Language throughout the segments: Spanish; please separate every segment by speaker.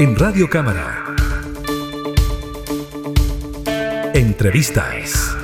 Speaker 1: En Radio Cámara. Entrevistas.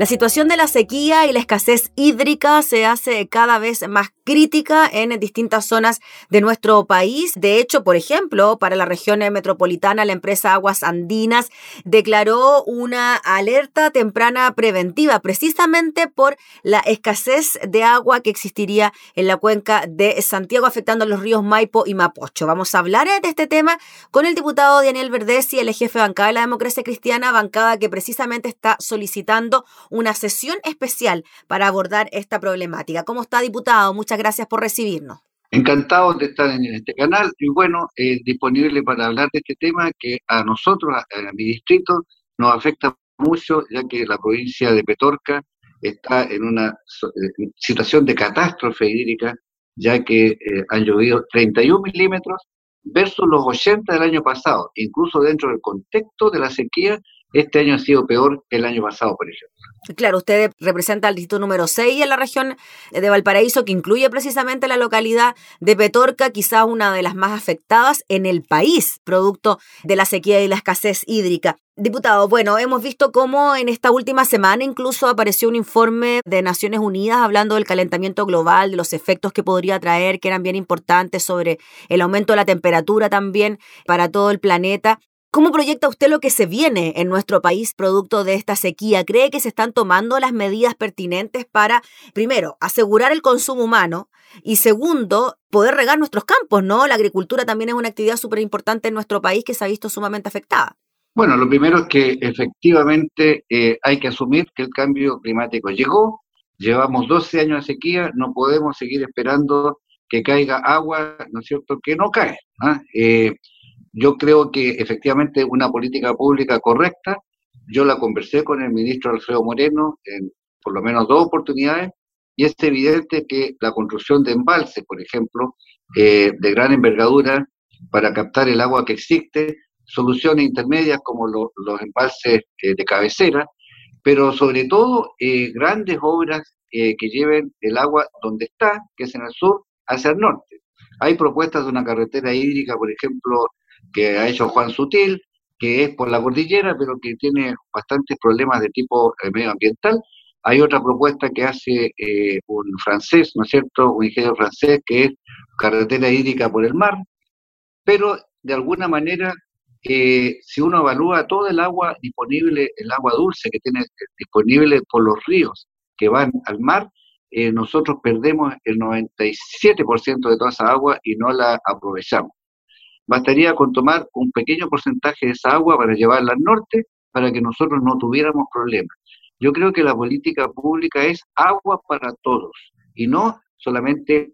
Speaker 2: La situación de la sequía y la escasez hídrica se hace cada vez más crítica en distintas zonas de nuestro país. De hecho, por ejemplo, para la región metropolitana, la empresa Aguas Andinas declaró una alerta temprana preventiva precisamente por la escasez de agua que existiría en la cuenca de Santiago, afectando a los ríos Maipo y Mapocho. Vamos a hablar de este tema con el diputado Daniel Verdesi, el jefe bancada de la democracia cristiana, bancada que precisamente está solicitando una sesión especial para abordar esta problemática. ¿Cómo está, diputado? Muchas gracias por recibirnos.
Speaker 3: Encantado de estar en este canal y bueno, eh, disponible para hablar de este tema que a nosotros, a, mi distrito, nos afecta mucho, ya que la provincia de Petorca está en una eh, situación de catástrofe hídrica, ya que eh, han llovido 31 milímetros versus los 80 del año pasado. Incluso dentro del contexto de la sequía, este año ha sido peor que el año pasado, por ejemplo.
Speaker 2: Claro, usted representa al distrito número 6 en la región de Valparaíso, que incluye precisamente la localidad de Petorca, quizá una de las más afectadas en el país, producto de la sequía y la escasez hídrica. Diputado, bueno, hemos visto cómo en esta última semana incluso apareció un informe de Naciones Unidas hablando del calentamiento global, de los efectos que podría traer, que eran bien importantes sobre el aumento de la temperatura también para todo el planeta. ¿Cómo proyecta usted lo que se viene en nuestro país producto de esta sequía? ¿Cree que se están tomando las medidas pertinentes para, primero, asegurar el consumo humano y segundo, poder regar nuestros campos, ¿no? La agricultura también es una actividad súper importante en nuestro país que se ha visto sumamente afectada.
Speaker 3: Bueno, lo primero es que efectivamente eh, hay que asumir que el cambio climático llegó, llevamos 12 años de sequía, no podemos seguir esperando que caiga agua, ¿no es cierto?, que no cae. ¿ah? Eh, yo creo que efectivamente una política pública correcta, yo la conversé con el ministro Alfredo Moreno en por lo menos dos oportunidades, y es evidente que la construcción de embalses, por ejemplo, eh, de gran envergadura para captar el agua que existe, soluciones intermedias como los embalses eh, de cabecera, pero sobre todo eh, grandes obras que lleven el agua donde está, que es en el sur, hacia el norte. Hay propuestas de una carretera hídrica, por ejemplo, que ha hecho Juan Sutil, que es por la cordillera, pero que tiene bastantes problemas de tipo eh, medioambiental. Hay otra propuesta que hace eh, un francés, ¿no es cierto?, un ingeniero francés, que es carretera hídrica por el mar, pero de alguna manera, eh, si uno evalúa todo el agua disponible, el agua dulce que tiene disponible por los ríos que van al mar, nosotros perdemos el 97% de toda esa agua y no la aprovechamos. Bastaría con tomar un pequeño porcentaje de esa agua para llevarla al norte para que nosotros no tuviéramos problemas. Yo creo que la política pública es agua para todos y no solamente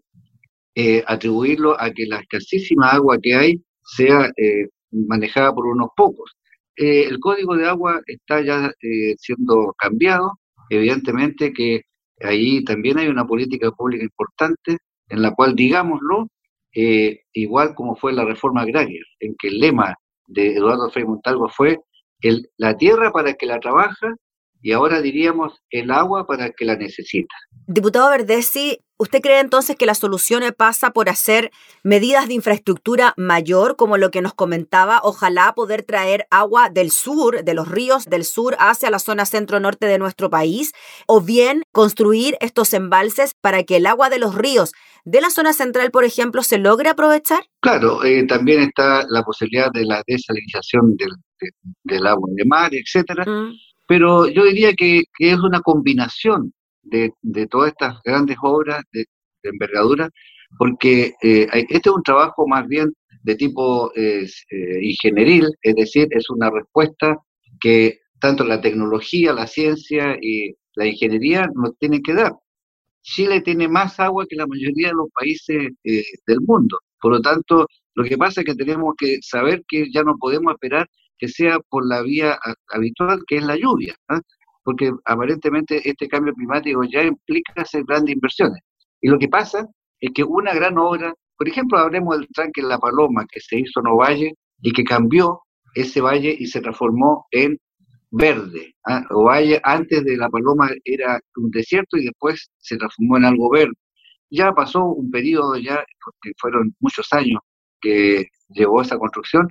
Speaker 3: eh, atribuirlo a que la escasísima agua que hay sea eh, manejada por unos pocos. Eh, el código de agua está ya siendo cambiado, evidentemente que ahí también hay una política pública importante en la cual, digámoslo, eh, igual como fue la reforma agraria, en que el lema de Eduardo Frei Montalvo fue el, la tierra para que la trabaja y ahora diríamos el agua para que la necesita.
Speaker 2: Diputado Verdesi, ¿usted cree entonces que la solución pasa por hacer medidas de infraestructura mayor, como lo que nos comentaba? Ojalá poder traer agua del sur, de los ríos del sur hacia la zona centro-norte de nuestro país, o bien construir estos embalses para que el agua de los ríos de la zona central, por ejemplo, se logre aprovechar?
Speaker 3: Claro, eh, también está la posibilidad de la desalinización del, agua de mar, etcétera. Mm. Pero yo diría que, es una combinación de, todas estas grandes obras de, envergadura, porque eh, este es un trabajo más bien de tipo eh, ingenieril, es decir, es una respuesta que tanto la tecnología, la ciencia y la ingeniería nos tienen que dar. Chile tiene más agua que la mayoría de los países eh, del mundo. Por lo tanto, lo que pasa es que tenemos que saber que ya no podemos esperar que sea por la vía habitual, que es la lluvia, ¿ah? porque aparentemente este cambio climático ya implica hacer grandes inversiones. Y lo que pasa es que una gran obra, por ejemplo, hablemos del tranque La Paloma, que se hizo en Ovalle y que cambió ese valle y se transformó en verde. ¿ah? Ovalle antes de La Paloma era un desierto y después se transformó en algo verde. ya pasó un periodo, ya, porque fueron muchos años que llevó esa construcción,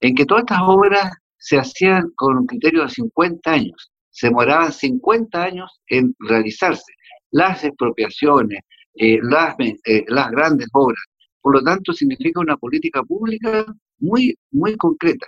Speaker 3: en que todas estas obras se hacían con un criterio de 50 años, se demoraban 50 años en realizarse las expropiaciones, eh, las, eh, las grandes obras. Por lo tanto, significa una política pública muy, muy concreta.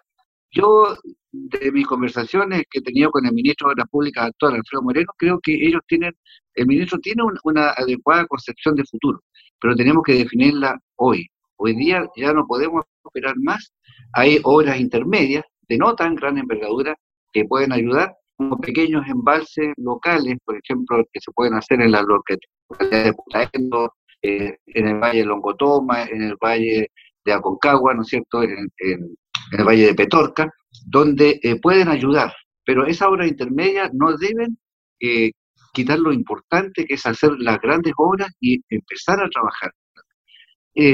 Speaker 3: Yo, de mis conversaciones que he tenido con el ministro de Obras Públicas actual, Alfredo Moreno, creo que ellos tienen, el ministro tiene una adecuada concepción de futuro, pero tenemos que definirla hoy. Hoy día ya no podemos operar más. Hay obras intermedias de no tan gran envergadura que pueden ayudar, como pequeños embalses locales, por ejemplo, que se pueden hacer en la localidad de Putaendo, eh, en el Valle de Longotoma, en el Valle de Aconcagua, ¿no es cierto?, en, el Valle de Petorca, donde eh, pueden ayudar. Pero esas obras intermedias no deben eh, quitar lo importante que es hacer las grandes obras y empezar a trabajar.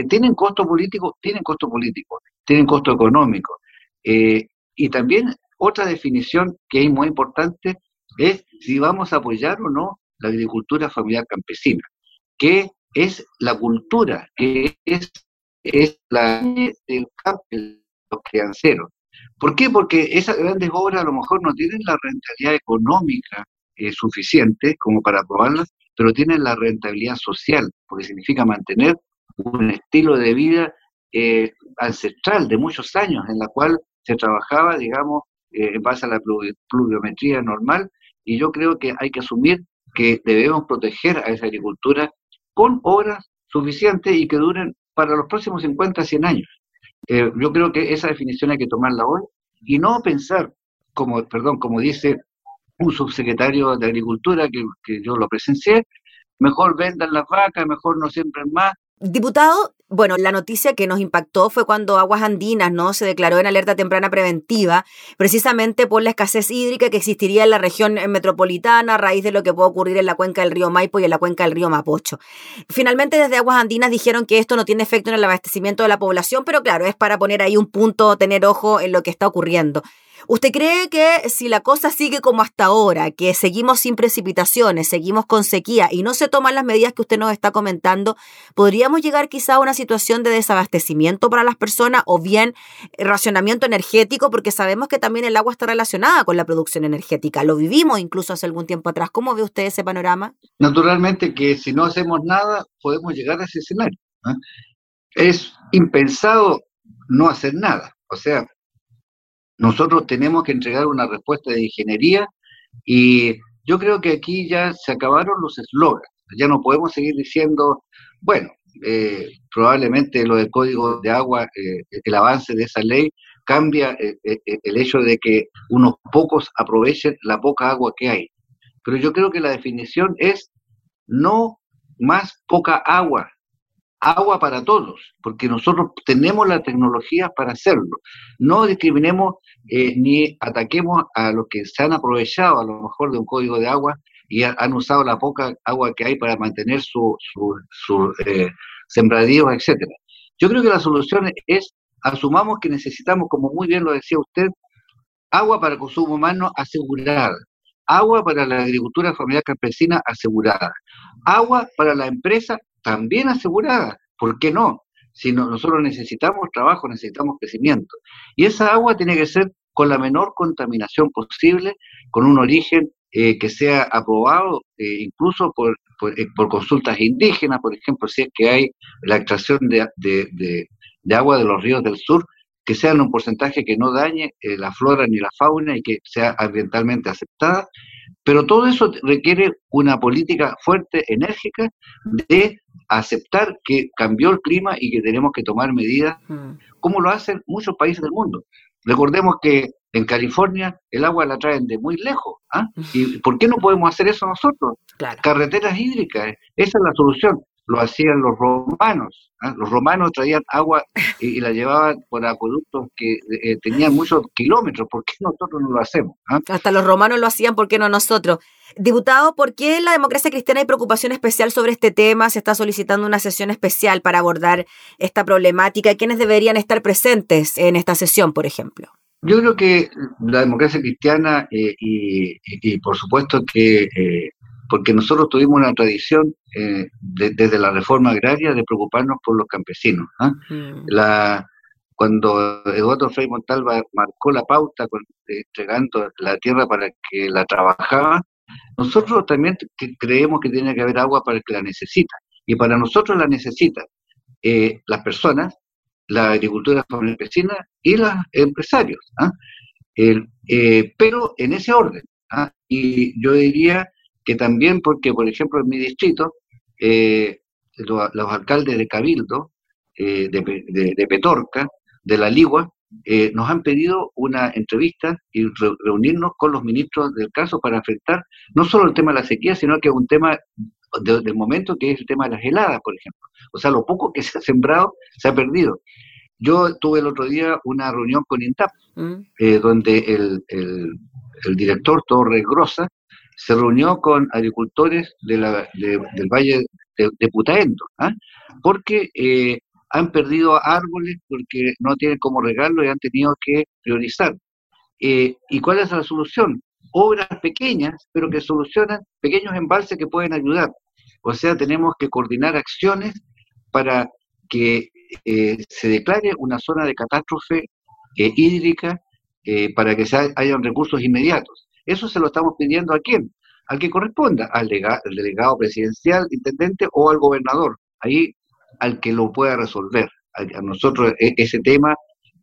Speaker 3: tienen costo político, tienen costo político, tienen costo económico. y también otra definición que es muy importante es si vamos a apoyar o no la agricultura familiar campesina, que es la cultura, que es, es la del campo, los crianceros. ¿Por qué? Porque esas grandes obras a lo mejor no tienen la rentabilidad económica eh, suficiente como para aprobarlas, pero tienen la rentabilidad social, porque significa mantener un estilo de vida eh, ancestral de muchos años, en la cual se trabajaba, digamos, eh, en base a la pluviometría normal, y yo creo que hay que asumir que debemos proteger a esa agricultura con horas suficientes y que duren para los próximos 50, 100 años. Eh, yo creo que esa definición hay que tomarla hoy y no pensar, como, perdón, como dice un subsecretario de Agricultura que, que yo lo presencié, mejor vendan las vacas, mejor no siembren más,
Speaker 2: Diputado, bueno, la noticia que nos impactó fue cuando Aguas Andinas no se declaró en alerta temprana preventiva, precisamente por la escasez hídrica que existiría en la región metropolitana a raíz de lo que puede ocurrir en la cuenca del río Maipo y en la cuenca del río Mapocho. Finalmente, desde Aguas Andinas dijeron que esto no tiene efecto en el abastecimiento de la población, pero claro, es para poner ahí un punto, tener ojo en lo que está ocurriendo. ¿Usted cree que si la cosa sigue como hasta ahora, que seguimos sin precipitaciones, seguimos con sequía y no se toman las medidas que usted nos está comentando, podríamos llegar quizá a una situación de desabastecimiento para las personas o bien racionamiento energético, porque sabemos que también el agua está relacionada con la producción energética. Lo vivimos incluso hace algún tiempo atrás. ¿Cómo ve usted ese panorama?
Speaker 3: Naturalmente que si no hacemos nada, podemos llegar a ese escenario. Es impensado no hacer nada. O sea, nosotros tenemos que entregar una respuesta de ingeniería y yo creo que aquí ya se acabaron los eslogans. Ya no podemos seguir diciendo, bueno, eh, probablemente lo del código de agua, eh, el avance de esa ley cambia eh, el hecho de que unos pocos aprovechen la poca agua que hay. Pero yo creo que la definición es no más poca agua, agua para todos, porque nosotros tenemos la tecnología para hacerlo. No discriminemos eh, ni ataquemos a los que se han aprovechado a lo mejor de un código de agua y han usado la poca agua que hay para mantener sus su, eh, sembradíos, etcétera. Yo creo que la solución es asumamos que necesitamos, como muy bien lo decía usted, agua para consumo humano asegurada, agua para la agricultura familiar campesina asegurada, agua para la empresa también asegurada. ¿Por qué no? Si nosotros necesitamos trabajo, necesitamos crecimiento. Y esa agua tiene que ser con la menor contaminación posible, con un origen eh, que sea aprobado eh, incluso por, eh, por, consultas indígenas, por ejemplo, si es que hay la extracción de, de, agua de los ríos del sur, que sea en un porcentaje que no dañe la flora ni la fauna y que sea ambientalmente aceptada. Pero todo eso requiere una política fuerte, enérgica, de aceptar que cambió el clima y que tenemos que tomar medidas, mm. como lo hacen muchos países del mundo. Recordemos que en California el agua la traen de muy lejos. ¿ah? ¿Y por qué no podemos hacer eso nosotros? Carreteras hídricas, esa es la solución lo hacían los romanos. ¿ah? Los romanos traían agua y, la llevaban por acueductos que eh, tenían muchos kilómetros. ¿Por qué nosotros no lo hacemos?
Speaker 2: ¿Ah? Hasta los romanos lo hacían, ¿por qué no nosotros? Diputado, ¿por qué en la democracia cristiana hay preocupación especial sobre este tema? Se está solicitando una sesión especial para abordar esta problemática. ¿Quiénes deberían estar presentes en esta sesión, por ejemplo?
Speaker 3: Yo creo que la democracia cristiana eh, y, por supuesto que eh, porque nosotros tuvimos una tradición eh, desde la reforma agraria de preocuparnos por los campesinos. ¿ah? Mm. La, cuando Eduardo Frei Montalva marcó la pauta con, entregando la tierra para que la trabajaba, nosotros también creemos que tiene que haber agua para el que la necesita. Y para nosotros la necesitan eh, las personas, la agricultura campesina y los empresarios. ¿ah? Eh, pero en ese orden. ¿ah? Y yo diría que también porque, por ejemplo, en mi distrito, eh, los, alcaldes de Cabildo, de, de, Petorca, de La Ligua, nos han pedido una entrevista y reunirnos con los ministros del caso para afectar no solo el tema de la sequía, sino que un tema del momento que es el tema de las heladas, por ejemplo. O sea, lo poco que se ha sembrado se ha perdido. Yo tuve el otro día una reunión con INTAP, mm. eh, donde el, director Torres Grossa se reunió con agricultores de la, del Valle de, Putaendo, ¿ah? porque eh, han perdido árboles porque no tienen cómo regarlo y han tenido que priorizar. Eh, ¿Y cuál es la solución? Obras pequeñas, pero que solucionan pequeños embalses que pueden ayudar. O sea, tenemos que coordinar acciones para que eh, se declare una zona de catástrofe hídrica para que se hayan recursos inmediatos. Eso se lo estamos pidiendo a quién? Al que corresponda, al, delegado presidencial, intendente o al gobernador. Ahí al que lo pueda resolver. A, nosotros e, ese tema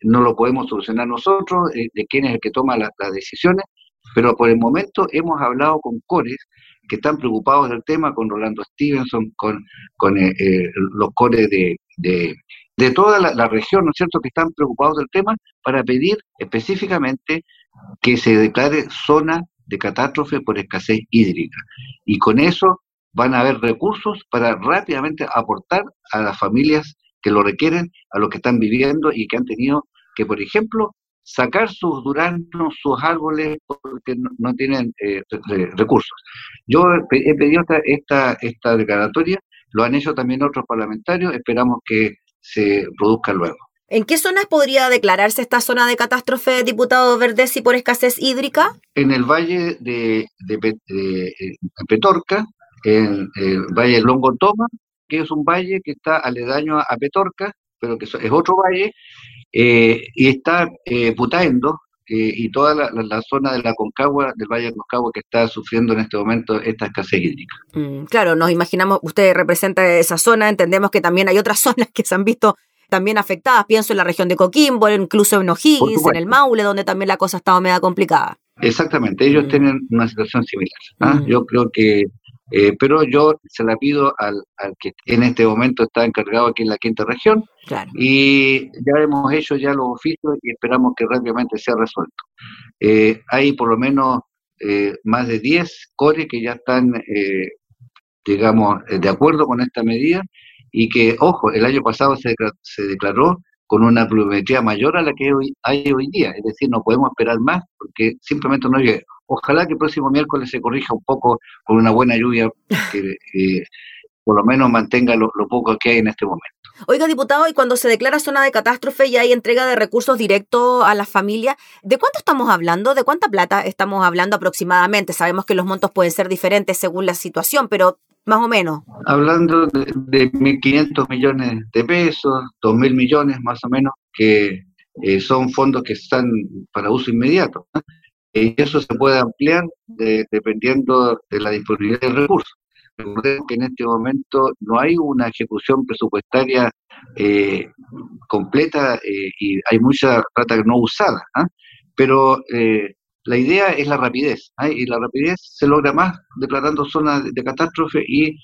Speaker 3: no lo podemos solucionar nosotros, de quién es el que toma las decisiones, pero por el momento hemos hablado con CORES que están preocupados del tema, con Rolando Stevenson, con, con eh, eh, los cores de, de, toda la, región, ¿no es cierto?, que están preocupados del tema para pedir específicamente que se declare zona de catástrofe por escasez hídrica. Y con eso van a haber recursos para rápidamente aportar a las familias que lo requieren, a los que están viviendo y que han tenido que, por ejemplo, sacar sus duranos, sus árboles, porque no, tienen eh, recursos. Yo he pedido esta, esta, declaratoria, lo han hecho también otros parlamentarios, esperamos que se produzca luego.
Speaker 2: ¿En qué zonas podría declararse esta zona de catástrofe, diputado Verdesi, por escasez hídrica?
Speaker 3: En el valle de, Petorca, en el valle de Longotoma, que es un valle que está aledaño a Petorca, pero que es otro valle, eh, y está eh, Putaendo eh, y toda la, zona de la Concagua, del Valle de Concagua, que está sufriendo en este momento esta escasez hídrica.
Speaker 2: Mm, claro, nos imaginamos, usted representa esa zona, entendemos que también hay otras zonas que se han visto también afectadas, pienso en la región de Coquimbo, incluso en O'Higgins, en el Maule, donde también la cosa ha estado media complicada.
Speaker 3: Exactamente, ellos mm. tienen una situación similar. ¿ah? Mm. Yo creo que eh, pero yo se la pido al, que en este momento está encargado aquí en la quinta región y ya hemos hecho ya los oficios y esperamos que rápidamente sea resuelto. Eh, hay por lo menos eh, más de 10 CORE que ya están, digamos, de acuerdo con esta medida y que, ojo, el año pasado se, se declaró con una pluviometría mayor a la que hoy, hay hoy día. Es decir, no podemos esperar más porque simplemente no llega. Ojalá que el próximo miércoles se corrija un poco con una buena lluvia que por lo menos mantenga lo, poco que hay en este momento.
Speaker 2: Oiga, diputado, y cuando se declara zona de catástrofe y hay entrega de recursos directos a la familia, ¿de cuánto estamos hablando? ¿De cuánta plata estamos hablando aproximadamente? Sabemos que los montos pueden ser diferentes según la situación, pero más o menos.
Speaker 3: Hablando de, de 1.500 millones de pesos, 2.000 millones más o menos, que eh, son fondos que están para uso inmediato. Y eso se puede ampliar dependiendo de la disponibilidad de recursos. Recordemos que en este momento no hay una ejecución presupuestaria eh, completa eh, y hay mucha plata no usada, ¿ah? pero eh, la idea es la rapidez, ¿ah? y la rapidez se logra más declarando zonas de, catástrofe y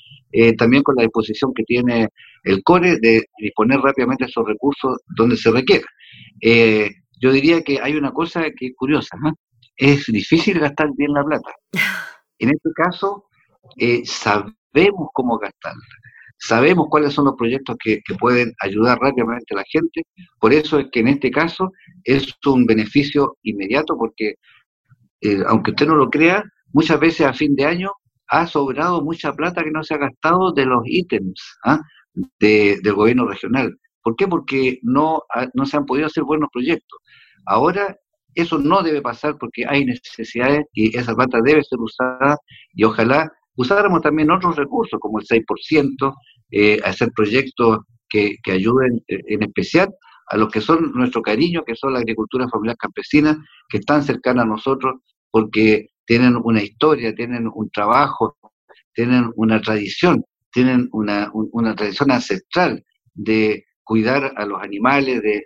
Speaker 3: también con la disposición que tiene el CORE de disponer rápidamente esos recursos donde se requiera. yo diría que hay una cosa que es curiosa, ¿ah? es difícil gastar bien la plata. En este caso, eh, sabemos cómo gastarla, sabemos cuáles son los proyectos que, pueden ayudar rápidamente a la gente, por eso es que en este caso es un beneficio inmediato, porque eh, aunque usted no lo crea, muchas veces a fin de año ha sobrado mucha plata que no se ha gastado de los ítems ¿ah? del gobierno regional. ¿Por qué? Porque no, no se han podido hacer buenos proyectos. Ahora eso no debe pasar porque hay necesidades y esa plata debe ser usada y ojalá usáramos también otros recursos, como el 6%, eh, hacer proyectos que, que ayuden eh, en especial a los que son nuestro cariño, que son la agricultura familiar campesina, que están cercanas a nosotros porque tienen una historia, tienen un trabajo, tienen una tradición, tienen una, una tradición ancestral de cuidar a los animales, de,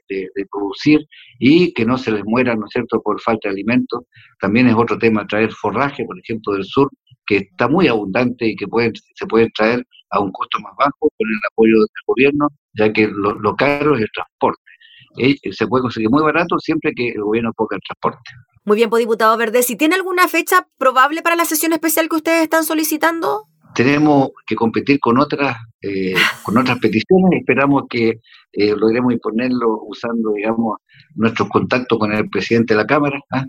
Speaker 3: producir y que no se les muera, ¿no es cierto?, por falta de alimentos. También es otro tema traer forraje, por ejemplo, del sur, que está muy abundante y que pueden, se puede traer a un costo más bajo con el apoyo del gobierno, ya que lo, caro es el transporte. Eh, se puede conseguir muy barato siempre que el gobierno ponga el transporte.
Speaker 2: Muy bien, pues diputado Verde, si tiene alguna fecha probable para la sesión especial que ustedes están solicitando
Speaker 3: tenemos que competir con otras eh, con otras peticiones esperamos que eh, logremos imponerlo usando digamos nuestros contactos con el presidente de la cámara ¿ah?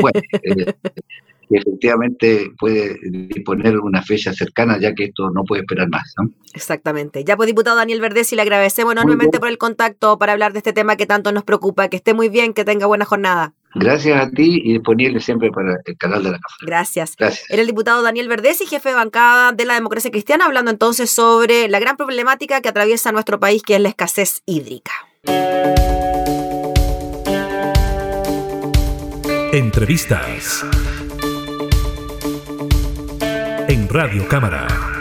Speaker 3: bueno eh, efectivamente puede disponer una fecha cercana ya que esto no puede esperar más
Speaker 2: exactamente. Ya pues diputado Daniel Verdes y le agradecemos enormemente por el contacto para hablar de este tema que tanto nos preocupa. Que esté muy bien que tenga buena jornada.
Speaker 3: Gracias a ti y disponible siempre para el canal de la Cámara.
Speaker 2: Gracias. Era el diputado Daniel y jefe de bancada de la democracia cristiana, hablando entonces sobre la gran problemática que atraviesa nuestro país, que es la escasez hídrica.
Speaker 1: Entrevistas Radio Cámara.